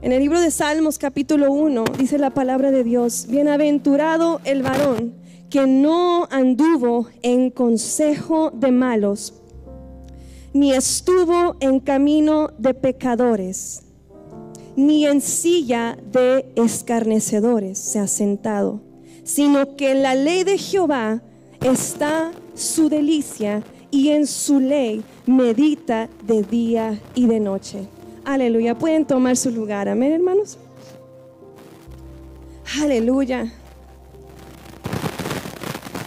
En el libro de Salmos capítulo 1 dice la palabra de Dios, bienaventurado el varón que no anduvo en consejo de malos, ni estuvo en camino de pecadores, ni en silla de escarnecedores se ha sentado, sino que en la ley de Jehová está su delicia y en su ley medita de día y de noche. Aleluya. Pueden tomar su lugar. Amén, hermanos. Aleluya.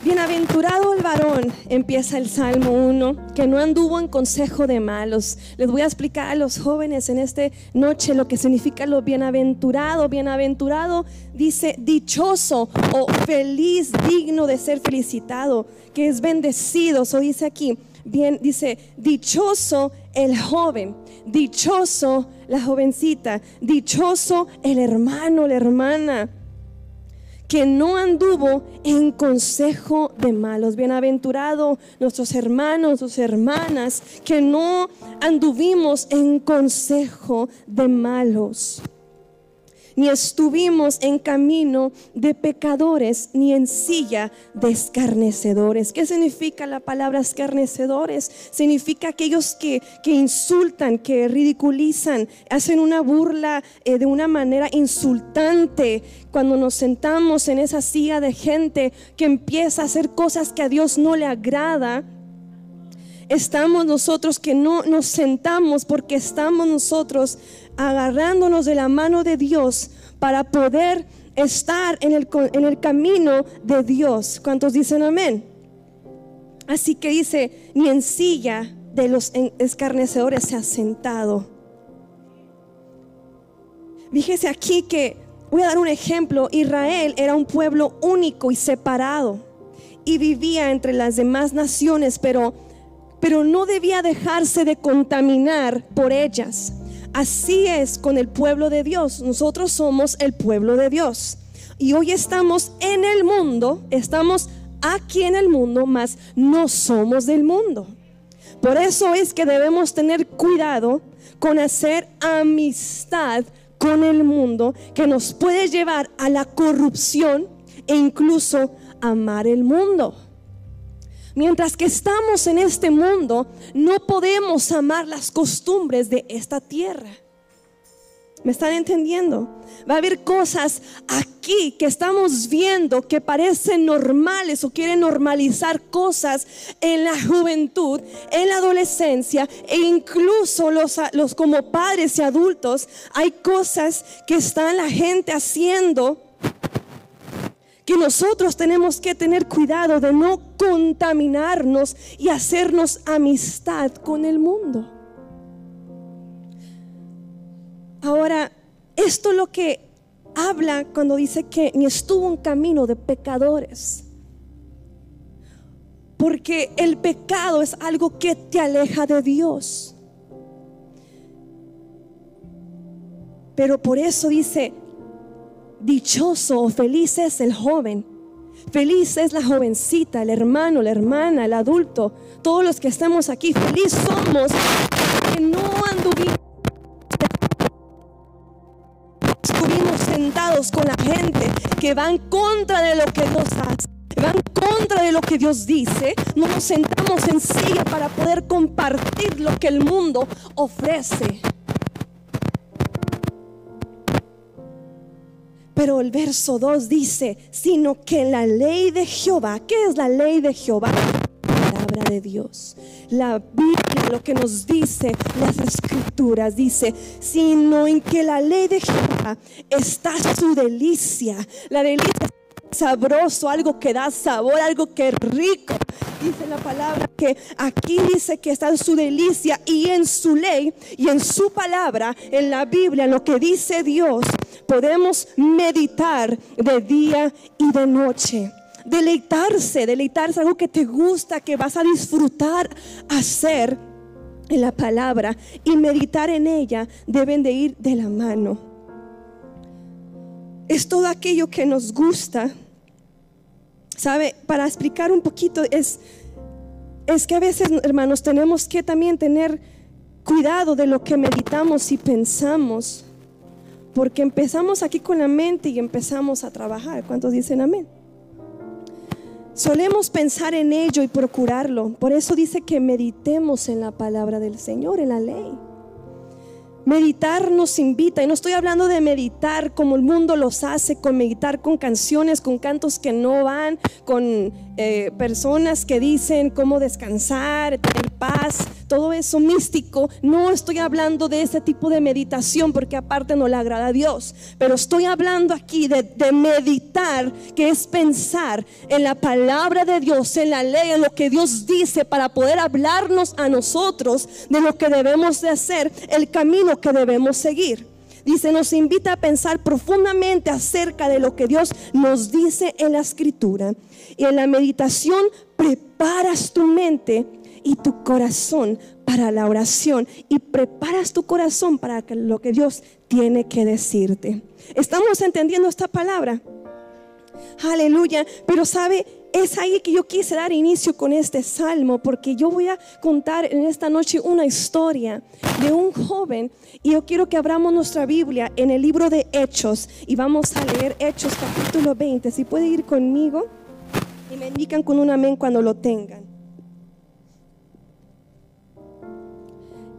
Bienaventurado el varón, empieza el Salmo 1, que no anduvo en consejo de malos. Les voy a explicar a los jóvenes en esta noche lo que significa lo bienaventurado. Bienaventurado dice dichoso o feliz, digno de ser felicitado, que es bendecido. Eso dice aquí, bien, dice dichoso el joven, dichoso la jovencita, dichoso el hermano, la hermana que no anduvo en consejo de malos. Bienaventurado nuestros hermanos, sus hermanas, que no anduvimos en consejo de malos ni estuvimos en camino de pecadores, ni en silla de escarnecedores. ¿Qué significa la palabra escarnecedores? Significa aquellos que, insultan, que ridiculizan, hacen una burla eh, de una manera insultante. Cuando nos sentamos en esa silla de gente que empieza a hacer cosas que a Dios no le agrada, estamos nosotros que no nos sentamos porque estamos nosotros agarrándonos de la mano de Dios para poder estar en el, en el camino de Dios. ¿Cuántos dicen amén? Así que dice, ni en silla de los escarnecedores se ha sentado. Fíjese aquí que, voy a dar un ejemplo, Israel era un pueblo único y separado y vivía entre las demás naciones, pero, pero no debía dejarse de contaminar por ellas. Así es con el pueblo de Dios. Nosotros somos el pueblo de Dios. Y hoy estamos en el mundo, estamos aquí en el mundo, mas no somos del mundo. Por eso es que debemos tener cuidado con hacer amistad con el mundo que nos puede llevar a la corrupción e incluso amar el mundo. Mientras que estamos en este mundo, no podemos amar las costumbres de esta tierra. ¿Me están entendiendo? Va a haber cosas aquí que estamos viendo que parecen normales o quieren normalizar cosas en la juventud, en la adolescencia e incluso los, como padres y adultos. Hay cosas que está la gente haciendo que nosotros tenemos que tener cuidado de no contaminarnos y hacernos amistad con el mundo. Ahora, esto es lo que habla cuando dice que ni estuvo un camino de pecadores. Porque el pecado es algo que te aleja de Dios. Pero por eso dice, Dichoso o feliz es el joven. Feliz es la jovencita, el hermano, la hermana, el adulto. Todos los que estamos aquí, feliz somos que no anduvimos sentados con la gente que va en contra de lo que Dios hace, va en contra de lo que Dios dice. No nos sentamos en silla para poder compartir lo que el mundo ofrece. Pero el verso 2 dice, sino que la ley de Jehová, ¿qué es la ley de Jehová? La palabra de Dios. La Biblia lo que nos dice, las escrituras dice, sino en que la ley de Jehová está su delicia. La delicia sabroso, algo que da sabor, algo que es rico. Dice la palabra que aquí dice que está en su delicia y en su ley y en su palabra, en la Biblia, lo que dice Dios, podemos meditar de día y de noche. Deleitarse, deleitarse, algo que te gusta, que vas a disfrutar hacer en la palabra y meditar en ella deben de ir de la mano. Es todo aquello que nos gusta. ¿Sabe? Para explicar un poquito es, es que a veces, hermanos, tenemos que también tener cuidado de lo que meditamos y pensamos. porque empezamos aquí con la mente y empezamos a trabajar. ¿Cuántos dicen amén? Solemos pensar en ello y procurarlo. Por eso dice que meditemos en la palabra del Señor, en la ley. Meditar nos invita, y no estoy hablando de meditar como el mundo los hace, con meditar con canciones, con cantos que no van, con eh, personas que dicen cómo descansar, paz, todo eso místico. No estoy hablando de ese tipo de meditación porque aparte no le agrada a Dios, pero estoy hablando aquí de, de meditar, que es pensar en la palabra de Dios, en la ley, en lo que Dios dice para poder hablarnos a nosotros de lo que debemos de hacer, el camino que debemos seguir. Dice, nos invita a pensar profundamente acerca de lo que Dios nos dice en la escritura. Y en la meditación preparas tu mente y tu corazón para la oración y preparas tu corazón para lo que Dios tiene que decirte. ¿Estamos entendiendo esta palabra? Aleluya. Pero sabe, es ahí que yo quise dar inicio con este salmo, porque yo voy a contar en esta noche una historia de un joven y yo quiero que abramos nuestra Biblia en el libro de Hechos y vamos a leer Hechos capítulo 20. Si puede ir conmigo y me indican con un amén cuando lo tengan.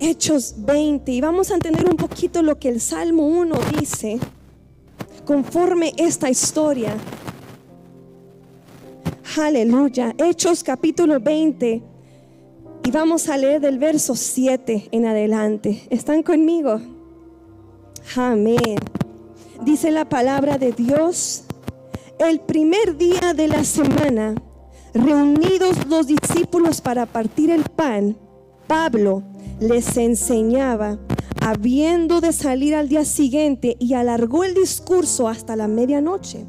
Hechos 20 y vamos a entender un poquito lo que el Salmo 1 dice conforme esta historia Aleluya. Hechos capítulo 20. Y vamos a leer del verso 7 en adelante. ¿Están conmigo? Amén. Dice la palabra de Dios. El primer día de la semana, reunidos los discípulos para partir el pan, Pablo les enseñaba, habiendo de salir al día siguiente, y alargó el discurso hasta la medianoche.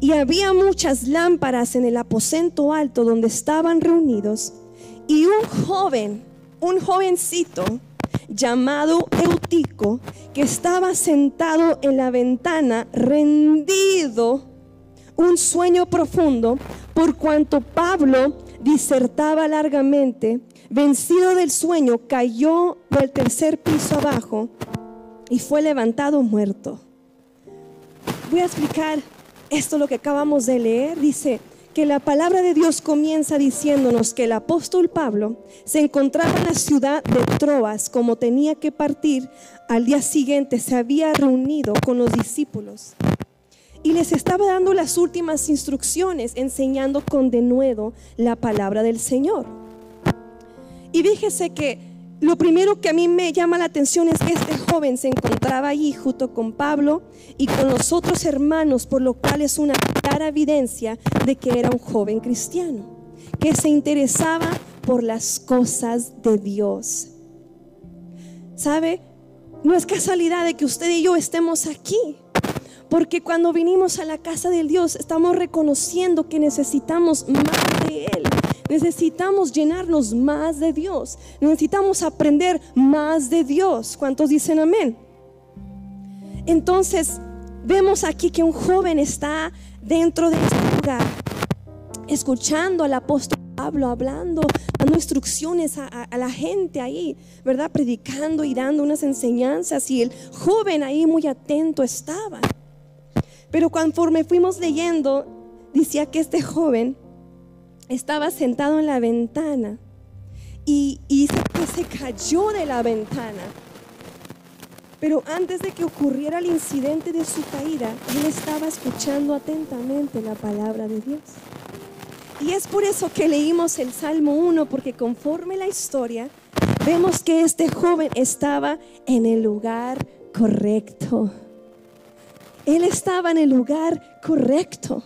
Y había muchas lámparas en el aposento alto donde estaban reunidos. Y un joven, un jovencito llamado Eutico, que estaba sentado en la ventana, rendido, un sueño profundo, por cuanto Pablo disertaba largamente, vencido del sueño, cayó del tercer piso abajo y fue levantado muerto. Voy a explicar esto es lo que acabamos de leer. Dice que la palabra de Dios comienza diciéndonos que el apóstol Pablo se encontraba en la ciudad de Troas como tenía que partir. Al día siguiente se había reunido con los discípulos y les estaba dando las últimas instrucciones, enseñando con denuedo la palabra del Señor. Y fíjese que lo primero que a mí me llama la atención es que este joven se encontraba allí junto con Pablo y con los otros hermanos, por lo cual es una clara evidencia de que era un joven cristiano, que se interesaba por las cosas de Dios. ¿Sabe? No es casualidad de que usted y yo estemos aquí. Porque cuando vinimos a la casa del Dios estamos reconociendo que necesitamos más de Él. Necesitamos llenarnos más de Dios. Necesitamos aprender más de Dios. ¿Cuántos dicen amén? Entonces, vemos aquí que un joven está dentro de este lugar, escuchando al apóstol Pablo hablando, dando instrucciones a, a, la gente ahí, ¿verdad? Predicando y dando unas enseñanzas. Y el joven ahí muy atento estaba. Pero conforme fuimos leyendo, decía que este joven estaba sentado en la ventana y, y se cayó de la ventana. Pero antes de que ocurriera el incidente de su caída, él estaba escuchando atentamente la palabra de Dios. Y es por eso que leímos el Salmo 1, porque conforme la historia, vemos que este joven estaba en el lugar correcto. Él estaba en el lugar correcto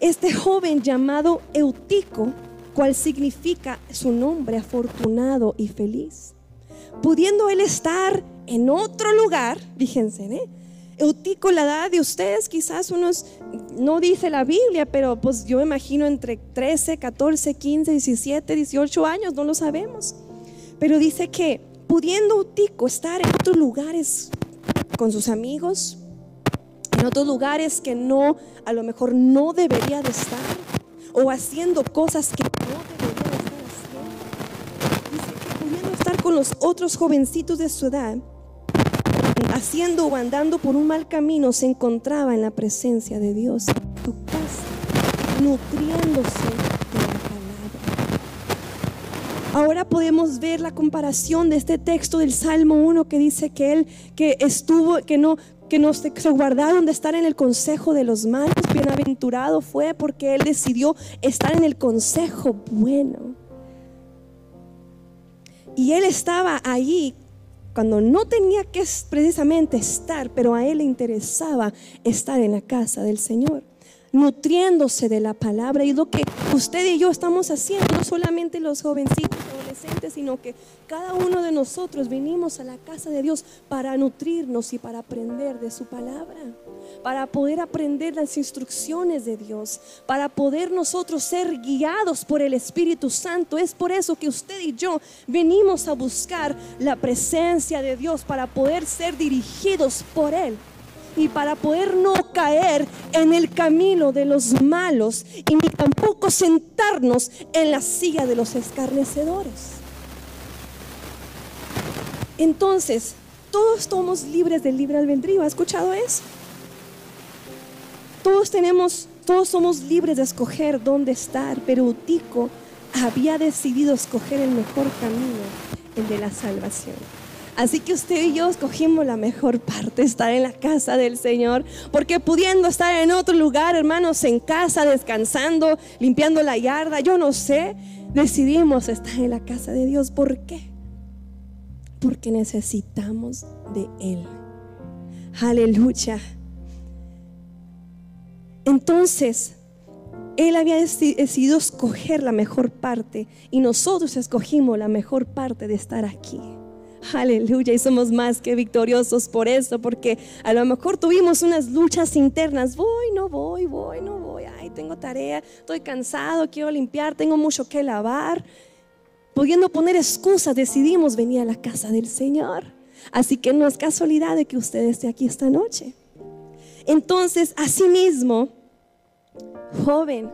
este joven llamado Eutico, cual significa su nombre afortunado y feliz, pudiendo él estar en otro lugar, fíjense, ¿eh? Eutico, la edad de ustedes, quizás unos, no dice la Biblia, pero pues yo imagino entre 13, 14, 15, 17, 18 años, no lo sabemos. Pero dice que pudiendo Eutico estar en otros lugares con sus amigos, en otros lugares que no, a lo mejor no debería de estar, o haciendo cosas que no debería de estar haciendo. Dice que pudiendo estar con los otros jovencitos de su edad, haciendo o andando por un mal camino, se encontraba en la presencia de Dios, tu casa, nutriéndose de la palabra. Ahora podemos ver la comparación de este texto del Salmo 1 que dice que él que estuvo, que no, que no se, se guardaron de estar en el consejo de los malos, bienaventurado fue porque él decidió estar en el consejo bueno. Y él estaba allí cuando no tenía que precisamente estar, pero a él le interesaba estar en la casa del Señor, nutriéndose de la palabra. Y lo que usted y yo estamos haciendo, no solamente los jovencitos, sino que cada uno de nosotros vinimos a la casa de Dios para nutrirnos y para aprender de su palabra para poder aprender las instrucciones de Dios, para poder nosotros ser guiados por el Espíritu Santo. Es por eso que usted y yo venimos a buscar la presencia de Dios, para poder ser dirigidos por Él y para poder no caer en el camino de los malos y ni tampoco sentarnos en la silla de los escarnecedores. Entonces, todos somos libres del libre albedrío. ¿Ha escuchado eso? Todos tenemos, todos somos libres de escoger dónde estar, pero Utico había decidido escoger el mejor camino, el de la salvación. Así que usted y yo escogimos la mejor parte, estar en la casa del Señor, porque pudiendo estar en otro lugar, hermanos, en casa, descansando, limpiando la yarda, yo no sé, decidimos estar en la casa de Dios. ¿Por qué? Porque necesitamos de Él. Aleluya. Entonces, él había decidido escoger la mejor parte y nosotros escogimos la mejor parte de estar aquí. Aleluya, y somos más que victoriosos por eso, porque a lo mejor tuvimos unas luchas internas. Voy, no voy, voy, no voy. Ay, tengo tarea, estoy cansado, quiero limpiar, tengo mucho que lavar. Pudiendo poner excusas, decidimos venir a la casa del Señor. Así que no es casualidad de que usted esté aquí esta noche. Entonces, asimismo, Joven,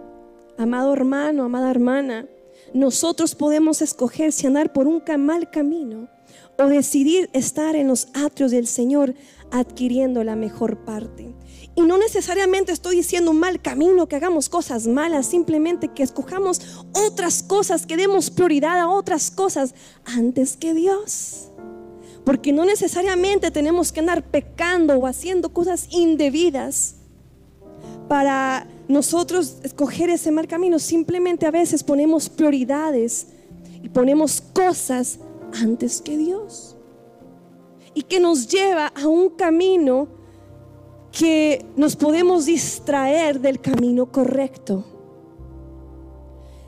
amado hermano, amada hermana, nosotros podemos escoger si andar por un mal camino o decidir estar en los atrios del Señor adquiriendo la mejor parte. Y no necesariamente estoy diciendo un mal camino, que hagamos cosas malas, simplemente que escojamos otras cosas, que demos prioridad a otras cosas antes que Dios. Porque no necesariamente tenemos que andar pecando o haciendo cosas indebidas para nosotros escoger ese mal camino. Simplemente a veces ponemos prioridades y ponemos cosas antes que Dios. Y que nos lleva a un camino que nos podemos distraer del camino correcto.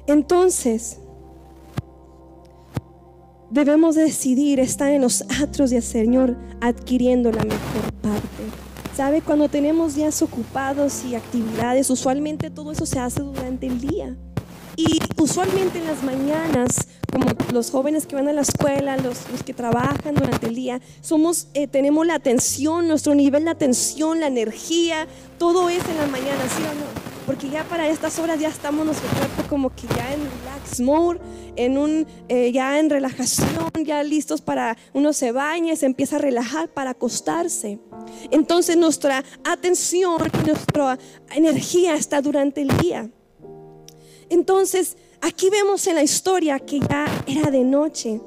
Entonces, debemos decidir estar en los atros del Señor adquiriendo la mejor parte. ¿Sabe? Cuando tenemos días ocupados y actividades, usualmente todo eso se hace durante el día. Y usualmente en las mañanas, como los jóvenes que van a la escuela, los, que trabajan durante el día, somos, eh, tenemos la atención, nuestro nivel de atención, la energía, todo es en la mañana, ¿sí o no? Porque ya para estas horas ya estamos nuestro cuerpo como que ya en relax mode, en un, eh, ya en relajación, ya listos para, uno se baña, se empieza a relajar para acostarse. Entonces nuestra atención, nuestra energía está durante el día. Entonces, aquí vemos en la historia que ya era de noche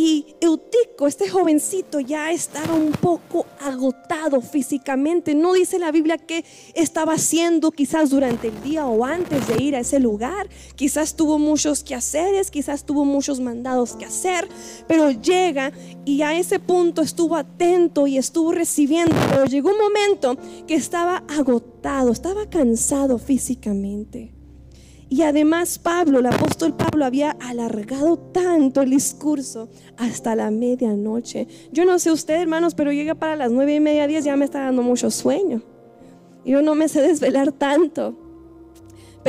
y Eutico, este jovencito, ya estaba un poco agotado físicamente. No dice la Biblia qué estaba haciendo quizás durante el día o antes de ir a ese lugar. Quizás tuvo muchos quehaceres, quizás tuvo muchos mandados que hacer, pero llega y a ese punto estuvo atento y estuvo recibiendo. Pero llegó un momento que estaba agotado, estaba cansado físicamente. Y además Pablo, el apóstol Pablo, había alargado tanto el discurso hasta la medianoche. Yo no sé usted, hermanos, pero llega para las nueve y media, diez, ya me está dando mucho sueño. Yo no me sé desvelar tanto.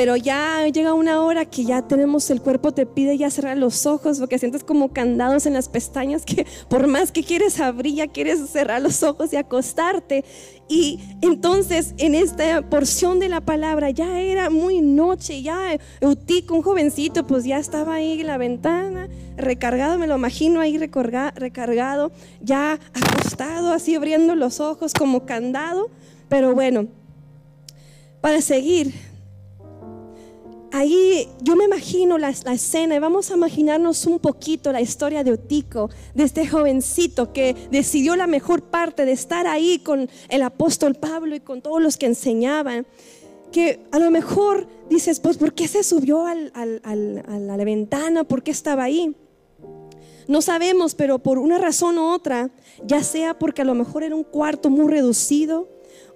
Pero ya llega una hora que ya tenemos, el cuerpo te pide ya cerrar los ojos porque sientes como candados en las pestañas que por más que quieres abrir, ya quieres cerrar los ojos y acostarte. Y entonces en esta porción de la palabra ya era muy noche, ya Eutico, un jovencito, pues ya estaba ahí en la ventana, recargado, me lo imagino ahí recargado, ya acostado, así abriendo los ojos como candado. Pero bueno, para seguir, ahí yo me imagino la, escena y vamos a imaginarnos un poquito la historia de Otico, de este jovencito que decidió la mejor parte de estar ahí con el apóstol Pablo y con todos los que enseñaban. Que a lo mejor dices, pues, ¿por qué se subió a la ventana? ¿Por qué estaba ahí? No sabemos, pero por una razón u otra, ya sea porque a lo mejor era un cuarto muy reducido,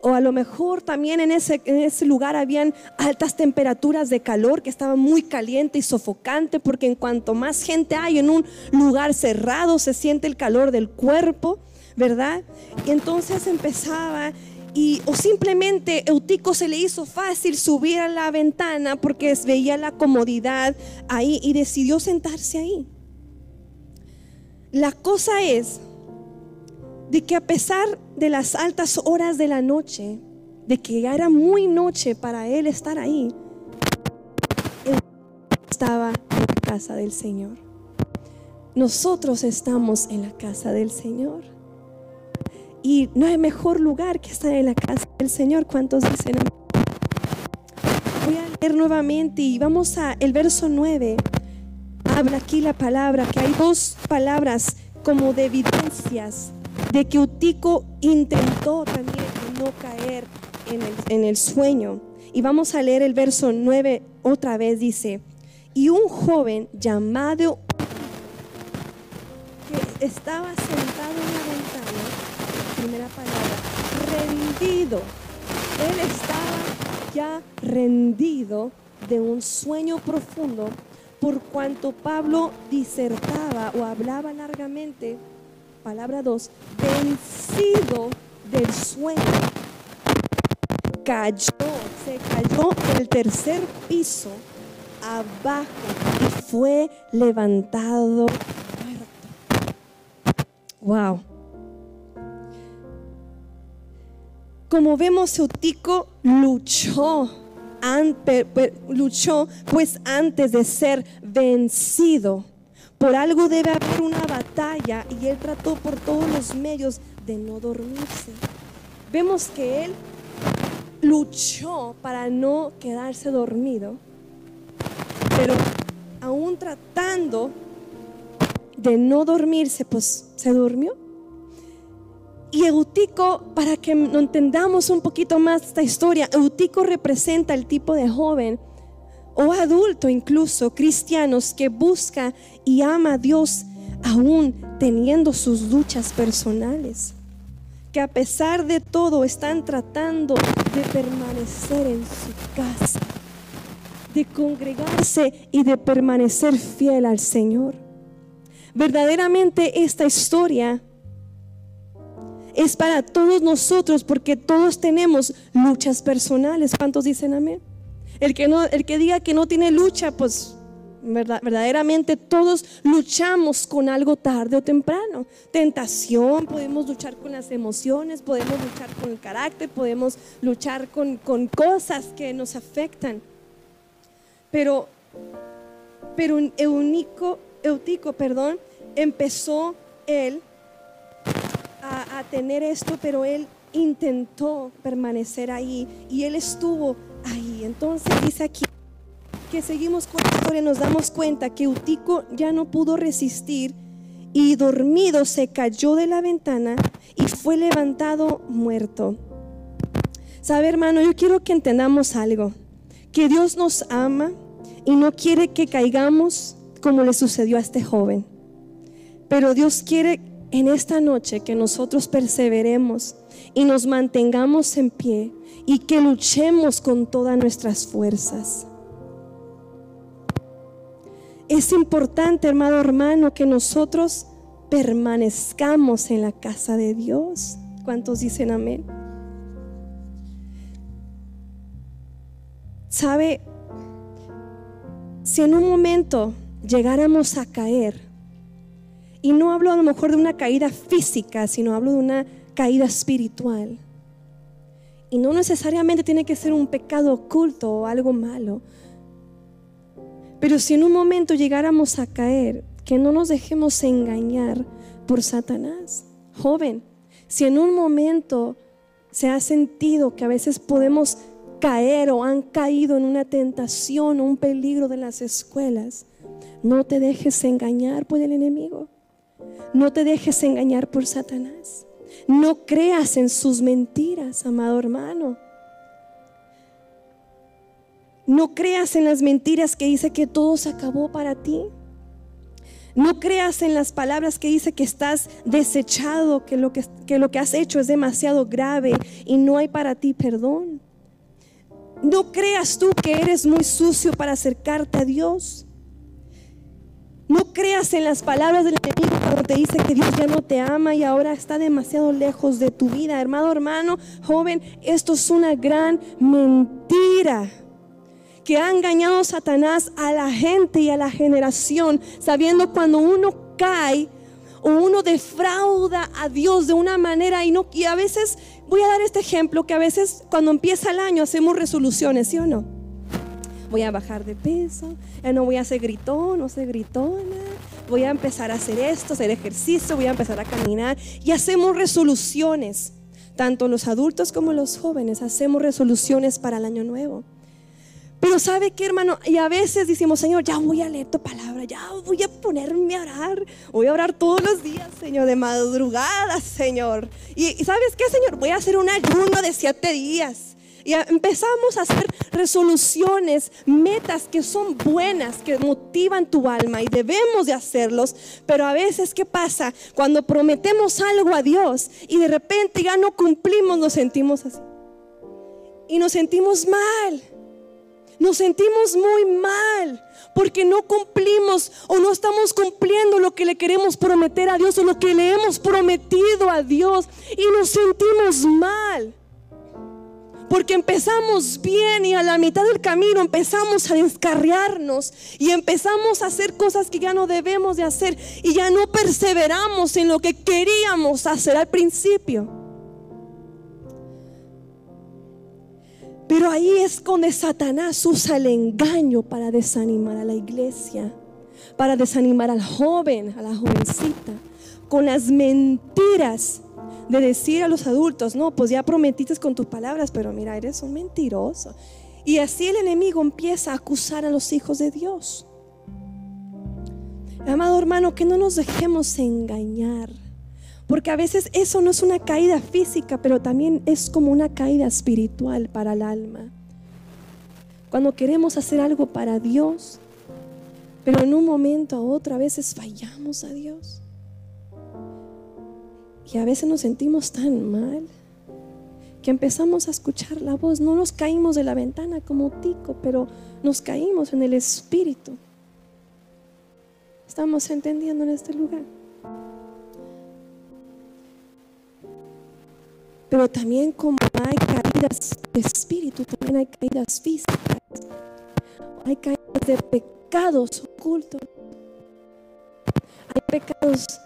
o a lo mejor también en ese, en ese lugar habían altas temperaturas de calor que estaba muy caliente y sofocante, porque en cuanto más gente hay en un lugar cerrado se siente el calor del cuerpo, ¿verdad? Y entonces empezaba y o simplemente Eutico se le hizo fácil subir a la ventana porque veía la comodidad ahí y decidió sentarse ahí. La cosa es de que a pesar de las altas horas de la noche, de que ya era muy noche para él estar ahí, estaba en la casa del Señor. Nosotros estamos en la casa del Señor. Y no hay mejor lugar que estar en la casa del Señor. ¿Cuántos dicen? Voy a leer nuevamente y vamos a el verso 9. Habla aquí la palabra, que hay dos palabras como de evidencias de que Utico intentó también no caer en el, sueño. Y vamos a leer el verso 9 otra vez, dice, y un joven llamado que estaba sentado en la ventana, primera palabra, rendido. Él estaba ya rendido de un sueño profundo por cuanto Pablo disertaba o hablaba largamente palabra 2, vencido del sueño, cayó, se cayó del tercer piso abajo y fue levantado. Wow. Como vemos, Eutico luchó, luchó pues antes de ser vencido por algo debe haber una batalla y él trató por todos los medios de no dormirse. Vemos que él luchó para no quedarse dormido, pero aún tratando de no dormirse, pues se durmió. Y Eutico, para que entendamos un poquito más esta historia, Eutico representa el tipo de joven o adulto incluso, cristianos que busca y ama a Dios aún teniendo sus luchas personales, que a pesar de todo están tratando de permanecer en su casa, de congregarse y de permanecer fiel al Señor. Verdaderamente esta historia es para todos nosotros porque todos tenemos luchas personales. ¿Cuántos dicen amén? El que, no, el que diga que no tiene lucha, pues verdaderamente todos luchamos con algo tarde o temprano. Tentación, podemos luchar con las emociones, podemos luchar con el carácter, podemos luchar con, cosas que nos afectan. Pero, pero Eunico, Eutico, perdón, empezó él a, a tener esto, pero él intentó permanecer ahí y él estuvo ahí. Entonces dice aquí que seguimos con la historia, nos damos cuenta que Utico ya no pudo resistir y dormido se cayó de la ventana y fue levantado muerto. Sabe hermano, yo quiero que entendamos algo, que Dios nos ama y no quiere que caigamos como le sucedió a este joven. Pero Dios quiere en esta noche que nosotros perseveremos y nos mantengamos en pie y que luchemos con todas nuestras fuerzas. Es importante, hermano, hermano, que nosotros permanezcamos en la casa de Dios. ¿Cuántos dicen amén? ¿Sabe? Si en un momento llegáramos a caer, y no hablo a lo mejor de una caída física, sino hablo de una caída espiritual. Y no necesariamente tiene que ser un pecado oculto o algo malo. Pero si en un momento llegáramos a caer, que no nos dejemos engañar por Satanás. Joven, si en un momento se ha sentido que a veces podemos caer o han caído en una tentación o un peligro de las escuelas, no te dejes engañar por el enemigo. No te dejes engañar por Satanás. No creas en sus mentiras, amado hermano. No creas en las mentiras que dice que todo se acabó para ti. No creas en las palabras que dice que estás desechado, que lo que, que lo que has hecho es demasiado grave y no hay para ti perdón. No creas tú que eres muy sucio para acercarte a Dios. No creas en las palabras del enemigo te dice que Dios ya no te ama y ahora está demasiado lejos de tu vida. Hermano, hermano, joven, esto es una gran mentira que ha engañado Satanás a la gente y a la generación, sabiendo cuando uno cae o uno defrauda a Dios de una manera y no y a veces voy a dar este ejemplo que a veces cuando empieza el año hacemos resoluciones, ¿sí o no? Voy a bajar de peso, ya no voy a ser gritón, no ser gritona, voy a empezar a hacer esto, hacer ejercicio, voy a empezar a caminar y hacemos resoluciones. Tanto los adultos como los jóvenes hacemos resoluciones para el año nuevo. Pero sabe que hermano, y a veces decimos, Señor, ya voy a leer tu palabra, ya voy a ponerme a orar, voy a orar todos los días, Señor, de madrugada, Señor. Y, sabes qué, Señor, voy a hacer un ayuno de siete días. Y empezamos a hacer resoluciones, metas que son buenas, que motivan tu alma y debemos de hacerlos. Pero a veces, ¿qué pasa? Cuando prometemos algo a Dios y de repente ya no cumplimos, nos sentimos así. Y nos sentimos mal nos sentimos muy mal porque no cumplimos o no estamos cumpliendo lo que le queremos prometer a Dios o lo que le hemos prometido a Dios y nos sentimos mal. Porque empezamos bien y a la mitad del camino empezamos a descarriarnos y empezamos a hacer cosas que ya no debemos de hacer y ya no perseveramos en lo que queríamos hacer al principio. Pero ahí es donde Satanás usa el engaño para desanimar a la iglesia, para desanimar al joven, a la jovencita, con las mentiras de decir a los adultos, no, pues ya prometiste con tus palabras, pero mira, eres un mentiroso. Y así el enemigo empieza a acusar a los hijos de Dios. Amado hermano, que no nos dejemos engañar. Porque a veces eso no es una caída física, pero también es como una caída espiritual para el alma. Cuando queremos hacer algo para Dios, pero en un momento a otro a veces fallamos a Dios. Y a veces nos sentimos tan mal que empezamos a escuchar la voz. No nos caímos de la ventana como tico, pero nos caímos en el espíritu. Estamos entendiendo en este lugar. Pero también como hay caídas de espíritu, también hay caídas físicas. Hay caídas de pecados ocultos. Hay pecados,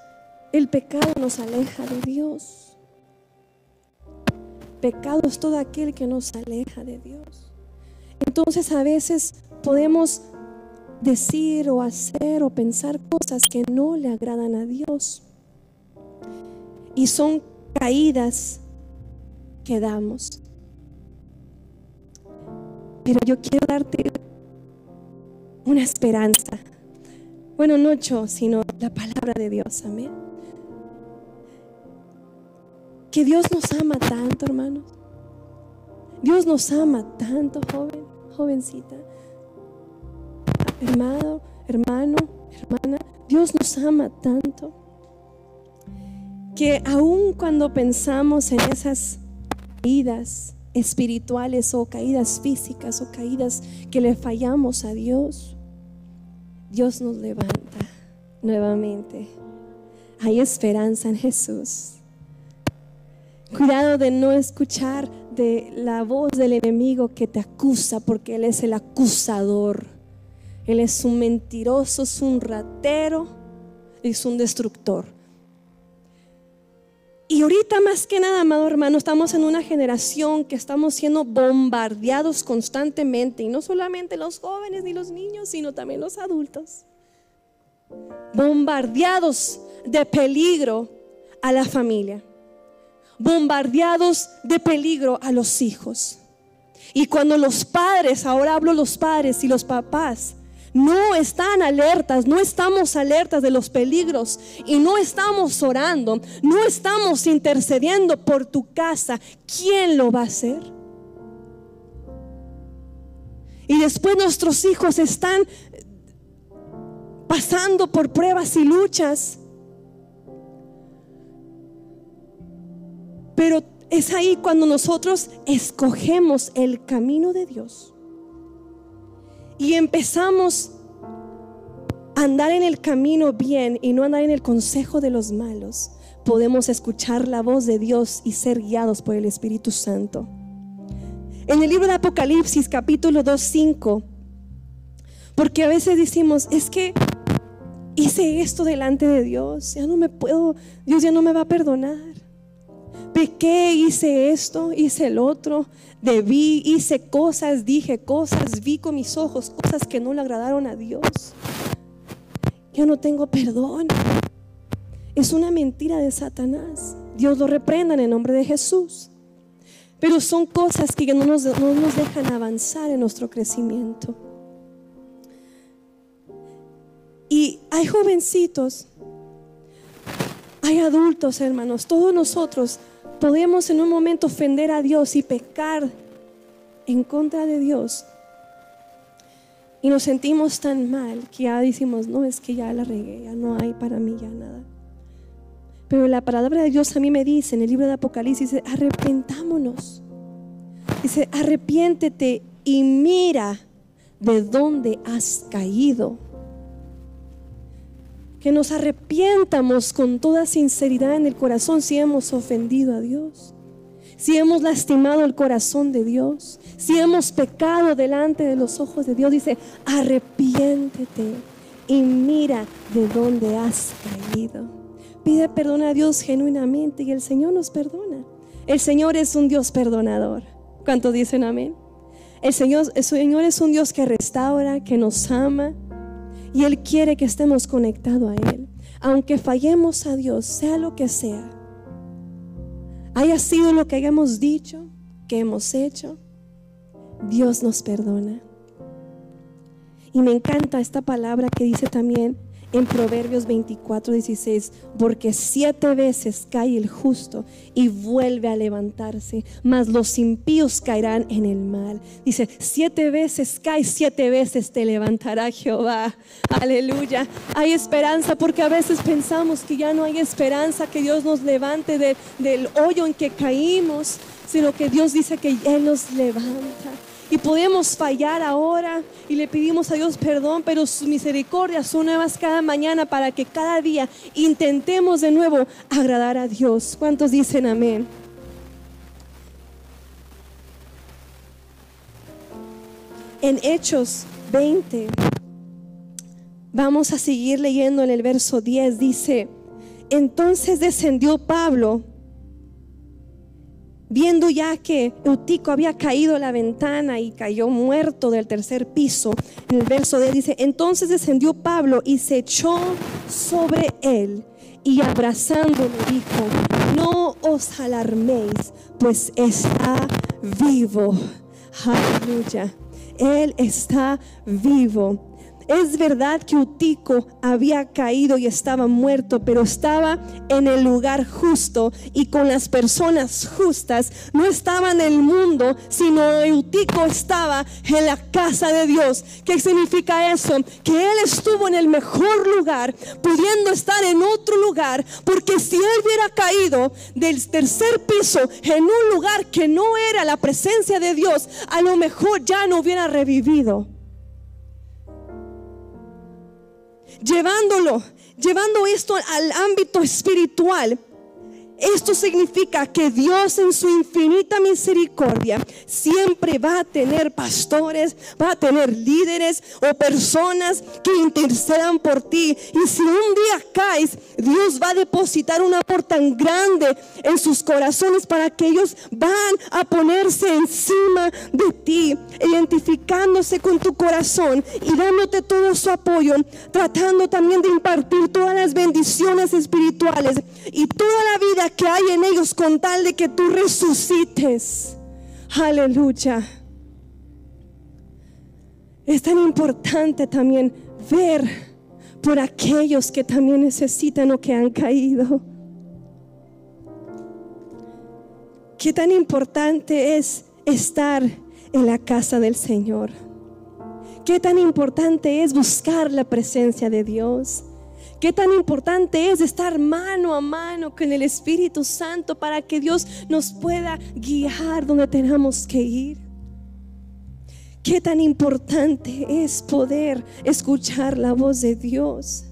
el pecado nos aleja de Dios. Pecado es todo aquel que nos aleja de Dios. Entonces a veces podemos decir o hacer o pensar cosas que no le agradan a Dios. Y son caídas quedamos. Pero yo quiero darte una esperanza. Bueno, no yo, sino la palabra de Dios. Amén. Que Dios nos ama tanto, hermanos. Dios nos ama tanto, joven, jovencita. Hermano, hermano, hermana. Dios nos ama tanto. Que aun cuando pensamos en esas caídas espirituales o caídas físicas o caídas que le fallamos a Dios, Dios nos levanta nuevamente. Hay esperanza en Jesús. Cuidado de no escuchar de la voz del enemigo que te acusa porque Él es el acusador. Él es un mentiroso, es un ratero, es un destructor. Y ahorita más que nada, amado hermano, estamos en una generación que estamos siendo bombardeados constantemente, y no solamente los jóvenes ni los niños, sino también los adultos. bombardeados de peligro a la familia, bombardeados de peligro a los hijos. Y cuando los padres, ahora hablo los padres y los papás, no están alertas, no estamos alertas de los peligros y no estamos orando, no estamos intercediendo por tu casa, ¿quién lo va a hacer? Y después nuestros hijos están pasando por pruebas y luchas. Pero es ahí cuando nosotros escogemos el camino de Dios y empezamos a andar en el camino bien y no andar en el consejo de los malos, podemos escuchar la voz de Dios y ser guiados por el Espíritu Santo. En el libro de Apocalipsis capítulo 2, 5, porque a veces decimos, es que hice esto delante de Dios, ya no me puedo, Dios ya no me va a perdonar. Pequé, hice esto, hice el otro, debí, hice cosas, dije cosas, vi con mis ojos cosas que no le agradaron a Dios. Ya no tengo perdón. Es una mentira de Satanás. Dios lo reprenda en el nombre de Jesús. Pero son cosas que no nos dejan avanzar en nuestro crecimiento. Y hay jovencitos, hay adultos, hermanos, todos nosotros podemos en un momento ofender a Dios y pecar en contra de Dios. Y nos sentimos tan mal que ya decimos, no, es que ya la regué, ya no hay para mí ya nada. Pero la palabra de Dios a mí me dice en el libro de Apocalipsis, dice, arrepentámonos. Dice, arrepiéntete y mira de dónde has caído que nos arrepientamos con toda sinceridad en el corazón si hemos ofendido a Dios, si hemos lastimado el corazón de Dios, si hemos pecado delante de los ojos de Dios. Dice, arrepiéntete y mira de dónde has caído. Pide perdón a Dios genuinamente y el Señor nos perdona. El Señor es un Dios perdonador. ¿Cuántos dicen amén? El Señor, el Señor es un Dios que restaura, que nos ama y Él quiere que estemos conectados a Él. Aunque fallemos a Dios, sea lo que sea, haya sido lo que hayamos dicho, que hemos hecho, Dios nos perdona. Y me encanta esta palabra que dice también, en Proverbios 24, 16, porque siete veces cae el justo y vuelve a levantarse, mas los impíos caerán en el mal. Dice, siete veces cae, siete veces te levantará Jehová. Aleluya. Hay esperanza porque a veces pensamos que ya no hay esperanza, que Dios nos levante del hoyo en que caímos, sino que Dios dice que Él nos levanta. Y podemos fallar ahora y le pedimos a Dios perdón, pero sus misericordias son nuevas cada mañana para que cada día intentemos de nuevo agradar a Dios. ¿Cuántos dicen amén? En Hechos 20, vamos a seguir leyendo en el verso 10, dice, entonces descendió Pablo Viendo ya que Eutico había caído a la ventana y cayó muerto del tercer piso, el verso de dice, entonces descendió Pablo y se echó sobre él y abrazándolo dijo, no os alarméis, pues está vivo. Aleluya. Él está vivo. Es verdad que Utico había caído y estaba muerto, pero estaba en el lugar justo y con las personas justas. No estaba en el mundo, sino Utico estaba en la casa de Dios. ¿Qué significa eso? Que él estuvo en el mejor lugar, pudiendo estar en otro lugar, porque si él hubiera caído del tercer piso en un lugar que no era la presencia de Dios, a lo mejor ya no hubiera revivido. Llevándolo, llevando esto al ámbito espiritual. Esto significa que Dios en su infinita misericordia siempre va a tener pastores, va a tener líderes o personas que intercedan por ti. Y si un día caes, Dios va a depositar un amor tan grande en sus corazones para que ellos van a ponerse encima de ti, identificándose con tu corazón y dándote todo su apoyo, tratando también de impartir todas las bendiciones espirituales y toda la vida que hay en ellos con tal de que tú resucites. Aleluya. Es tan importante también ver por aquellos que también necesitan o que han caído. Qué tan importante es estar en la casa del Señor. Qué tan importante es buscar la presencia de Dios. Qué tan importante es estar mano a mano con el Espíritu Santo para que Dios nos pueda guiar donde tenemos que ir. Qué tan importante es poder escuchar la voz de Dios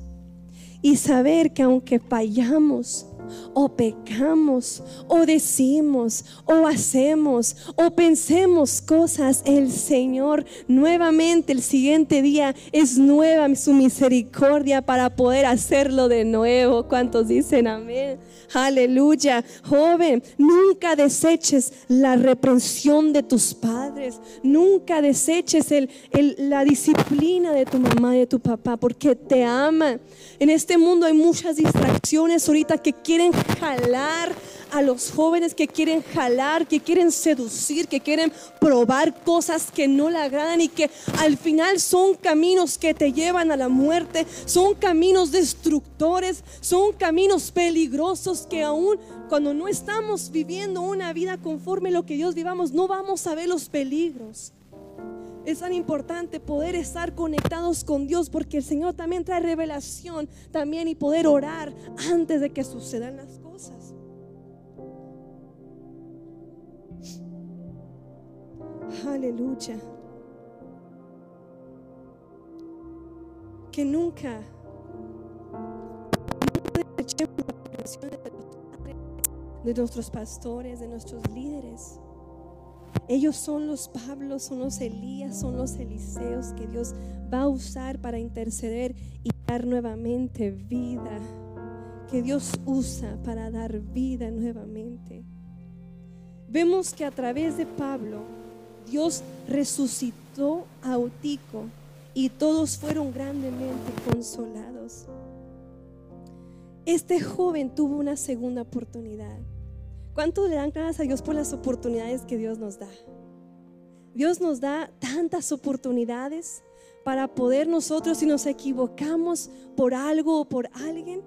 y saber que aunque fallamos, o pecamos, o decimos, o hacemos, o pensemos cosas, el Señor nuevamente el siguiente día es nueva su misericordia para poder hacerlo de nuevo. ¿Cuántos dicen amén? Aleluya. Joven, nunca deseches la reprensión de tus padres. Nunca deseches la disciplina de tu mamá y de tu papá porque te aman. En este mundo hay muchas distracciones ahorita que quieren jalar a los jóvenes que quieren jalar, que quieren seducir, que quieren probar cosas que no le agradan y que al final son caminos que te llevan a la muerte, son caminos destructores, son caminos peligrosos que aún cuando no estamos viviendo una vida conforme a lo que Dios vivamos, no vamos a ver los peligros. Es tan importante poder estar conectados con Dios porque el Señor también trae revelación también y poder orar antes de que sucedan las cosas. Aleluya. Que nunca, de nuestros pastores, de nuestros líderes. Ellos son los Pablos, son los Elías, son los Eliseos que Dios va a usar para interceder y dar nuevamente vida. Que Dios usa para dar vida nuevamente. Vemos que a través de Pablo, Dios resucitó a Utico y todos fueron grandemente consolados. Este joven tuvo una segunda oportunidad. ¿Cuánto le dan gracias a Dios por las oportunidades que Dios nos da? Dios nos da tantas oportunidades para poder nosotros, si nos equivocamos por algo o por alguien,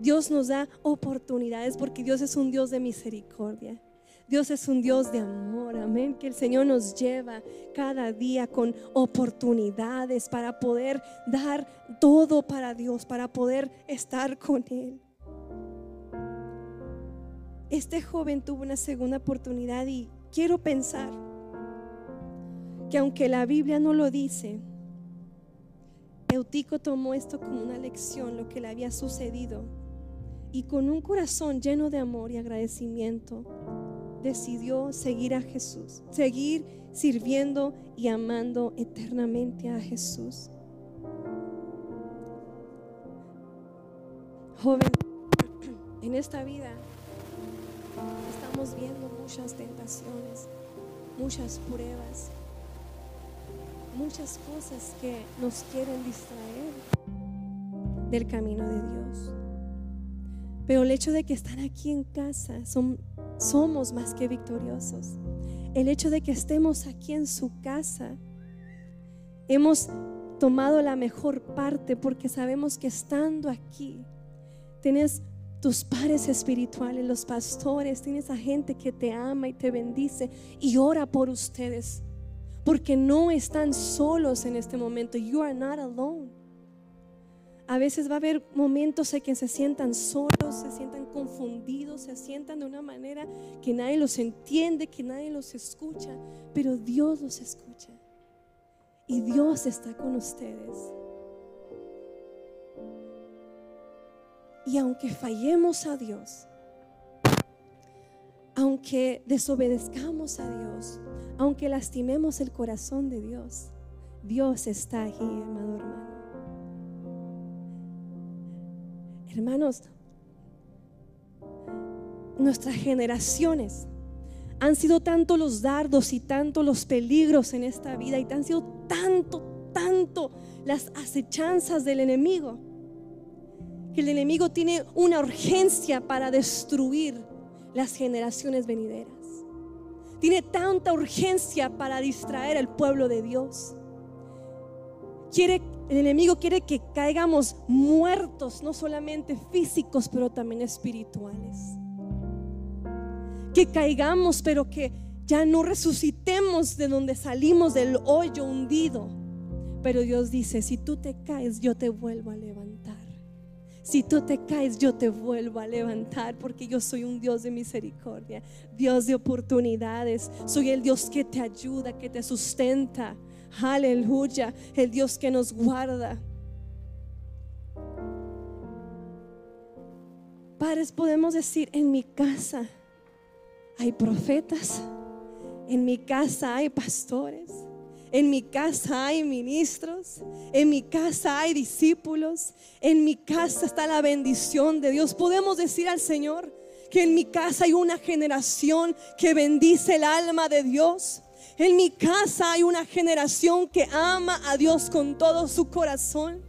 Dios nos da oportunidades porque Dios es un Dios de misericordia. Dios es un Dios de amor, amén. Que el Señor nos lleva cada día con oportunidades para poder dar todo para Dios, para poder estar con Él. Este joven tuvo una segunda oportunidad y quiero pensar que aunque la Biblia no lo dice, Eutico tomó esto como una lección, lo que le había sucedido, y con un corazón lleno de amor y agradecimiento, decidió seguir a Jesús, seguir sirviendo y amando eternamente a Jesús. Joven, en esta vida estamos viendo muchas tentaciones, muchas pruebas, muchas cosas que nos quieren distraer del camino de Dios. Pero el hecho de que están aquí en casa son somos más que victoriosos. El hecho de que estemos aquí en su casa, hemos tomado la mejor parte porque sabemos que estando aquí, tienes tus pares espirituales, los pastores, tienes a gente que te ama y te bendice y ora por ustedes. Porque no están solos en este momento. You are not alone. A veces va a haber momentos en que se sientan solos, se sientan confundidos, se sientan de una manera que nadie los entiende, que nadie los escucha, pero Dios los escucha. Y Dios está con ustedes. Y aunque fallemos a Dios, aunque desobedezcamos a Dios, aunque lastimemos el corazón de Dios, Dios está aquí, amado hermano. Hermanos, nuestras generaciones han sido tanto los dardos y tanto los peligros en esta vida y han sido tanto, tanto las acechanzas del enemigo que el enemigo tiene una urgencia para destruir las generaciones venideras. Tiene tanta urgencia para distraer al pueblo de Dios. Quiere, el enemigo quiere que caigamos muertos, no solamente físicos, pero también espirituales. Que caigamos, pero que ya no resucitemos de donde salimos del hoyo hundido. Pero Dios dice, si tú te caes, yo te vuelvo a levantar. Si tú te caes, yo te vuelvo a levantar porque yo soy un Dios de misericordia, Dios de oportunidades. Soy el Dios que te ayuda, que te sustenta. Aleluya, el Dios que nos guarda. Padres, podemos decir, en mi casa hay profetas, en mi casa hay pastores, en mi casa hay ministros, en mi casa hay discípulos, en mi casa está la bendición de Dios. Podemos decir al Señor que en mi casa hay una generación que bendice el alma de Dios. En mi casa hay una generación que ama a Dios con todo su corazón.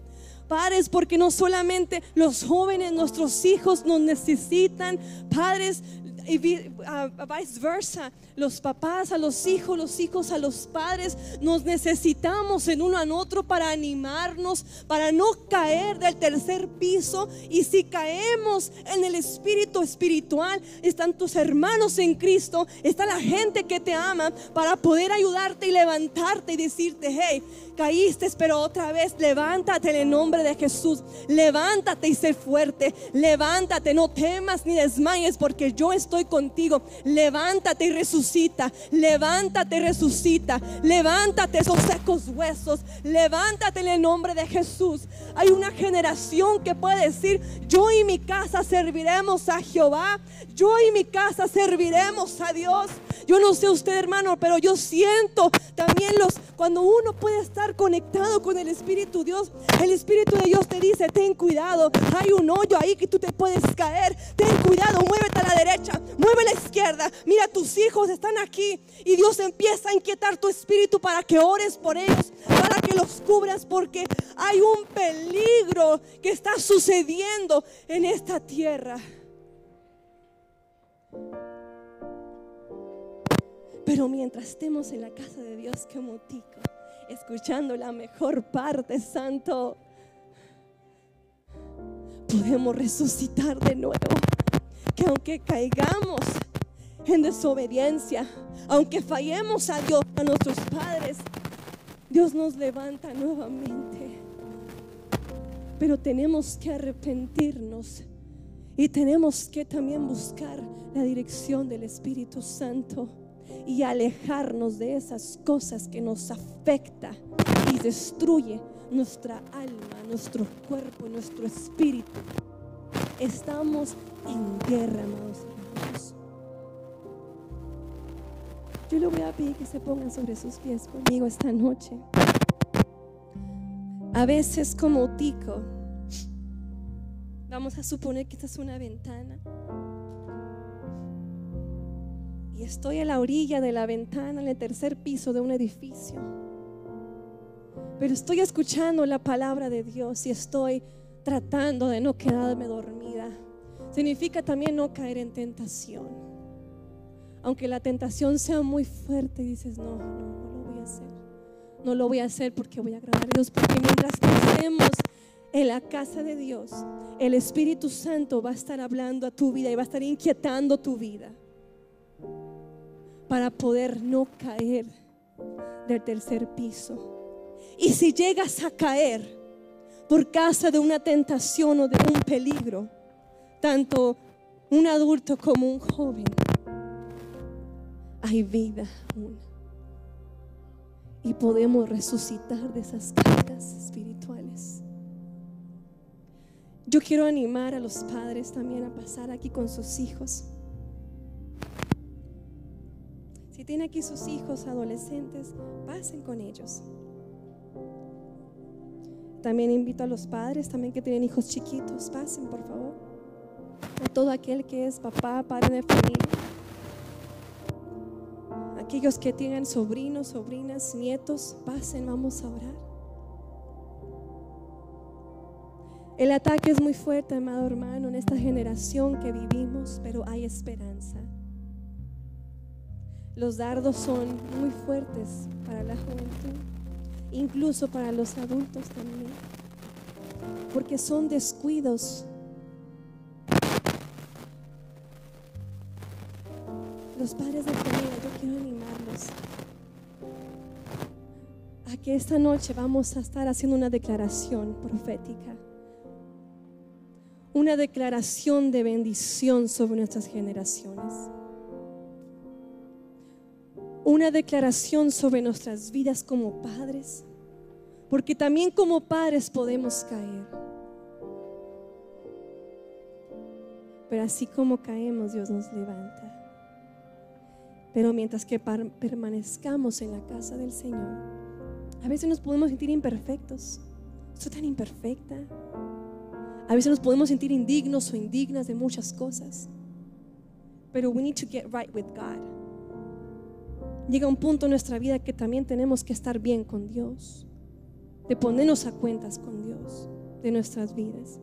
Padres, porque no solamente los jóvenes, nuestros hijos nos necesitan. Padres, y viceversa los papás a los hijos, los hijos a los padres. Nos necesitamos en uno a otro para animarnos, para no caer del tercer piso. Y si caemos en el espíritu espiritual, están tus hermanos en Cristo, está la gente que te ama para poder ayudarte y levantarte y decirte, hey, caíste, pero otra vez levántate en el nombre de Jesús. Levántate y sé fuerte. Levántate, no temas ni desmayes porque yo estoy contigo. Levántate y resucita levántate, resucita, levántate esos secos huesos, levántate en el nombre de Jesús. Hay una generación que puede decir, yo y mi casa serviremos a Jehová, yo y mi casa serviremos a Dios. Yo no sé usted hermano, pero yo siento también los, cuando uno puede estar conectado con el Espíritu Dios, el Espíritu de Dios te dice, ten cuidado, hay un hoyo ahí que tú te puedes caer, ten cuidado, muévete a la derecha, mueve a la izquierda, mira tus hijos están aquí y Dios empieza a inquietar tu espíritu para que ores por ellos, para que los cubras, porque hay un peligro que está sucediendo en esta tierra. Pero mientras estemos en la casa de Dios como Tico, escuchando la mejor parte, Santo, podemos resucitar de nuevo. Que aunque caigamos en desobediencia, aunque fallemos a Dios, a nuestros padres, Dios nos levanta nuevamente. Pero tenemos que arrepentirnos y tenemos que también buscar la dirección del Espíritu Santo y alejarnos de esas cosas que nos afecta y destruye nuestra alma, nuestro cuerpo, nuestro espíritu. Estamos en guerra, amados hermanos. Yo le voy a pedir que se pongan sobre sus pies conmigo esta noche. A veces como tico, vamos a suponer que esta es una ventana. Estoy a la orilla de la ventana, en el tercer piso de un edificio. Pero estoy escuchando la palabra de Dios y estoy tratando de no quedarme dormida. Significa también no caer en tentación. Aunque la tentación sea muy fuerte, dices, no, no, no lo voy a hacer. No lo voy a hacer porque voy a agradar a Dios. Porque mientras estemos en la casa de Dios, el Espíritu Santo va a estar hablando a tu vida y va a estar inquietando tu vida para poder no caer del tercer piso. Y si llegas a caer por causa de una tentación o de un peligro, tanto un adulto como un joven, hay vida aún. Y podemos resucitar de esas cargas espirituales. Yo quiero animar a los padres también a pasar aquí con sus hijos. Tiene aquí sus hijos adolescentes, pasen con ellos. También invito a los padres, también que tienen hijos chiquitos, pasen por favor. A todo aquel que es papá, padre de familia. Aquellos que tienen sobrinos, sobrinas, nietos, pasen, vamos a orar. El ataque es muy fuerte, amado hermano, en esta generación que vivimos, pero hay esperanza. Los dardos son muy fuertes para la juventud, incluso para los adultos también, porque son descuidos. Los padres de familia, yo quiero animarlos a que esta noche vamos a estar haciendo una declaración profética una declaración de bendición sobre nuestras generaciones. Una declaración sobre nuestras vidas como padres. Porque también como padres podemos caer. Pero así como caemos, Dios nos levanta. Pero mientras que permanezcamos en la casa del Señor, a veces nos podemos sentir imperfectos. Soy tan imperfecta. A veces nos podemos sentir indignos o indignas de muchas cosas. Pero we need to get right with God. Llega un punto en nuestra vida que también tenemos que estar bien con Dios, de ponernos a cuentas con Dios de nuestras vidas.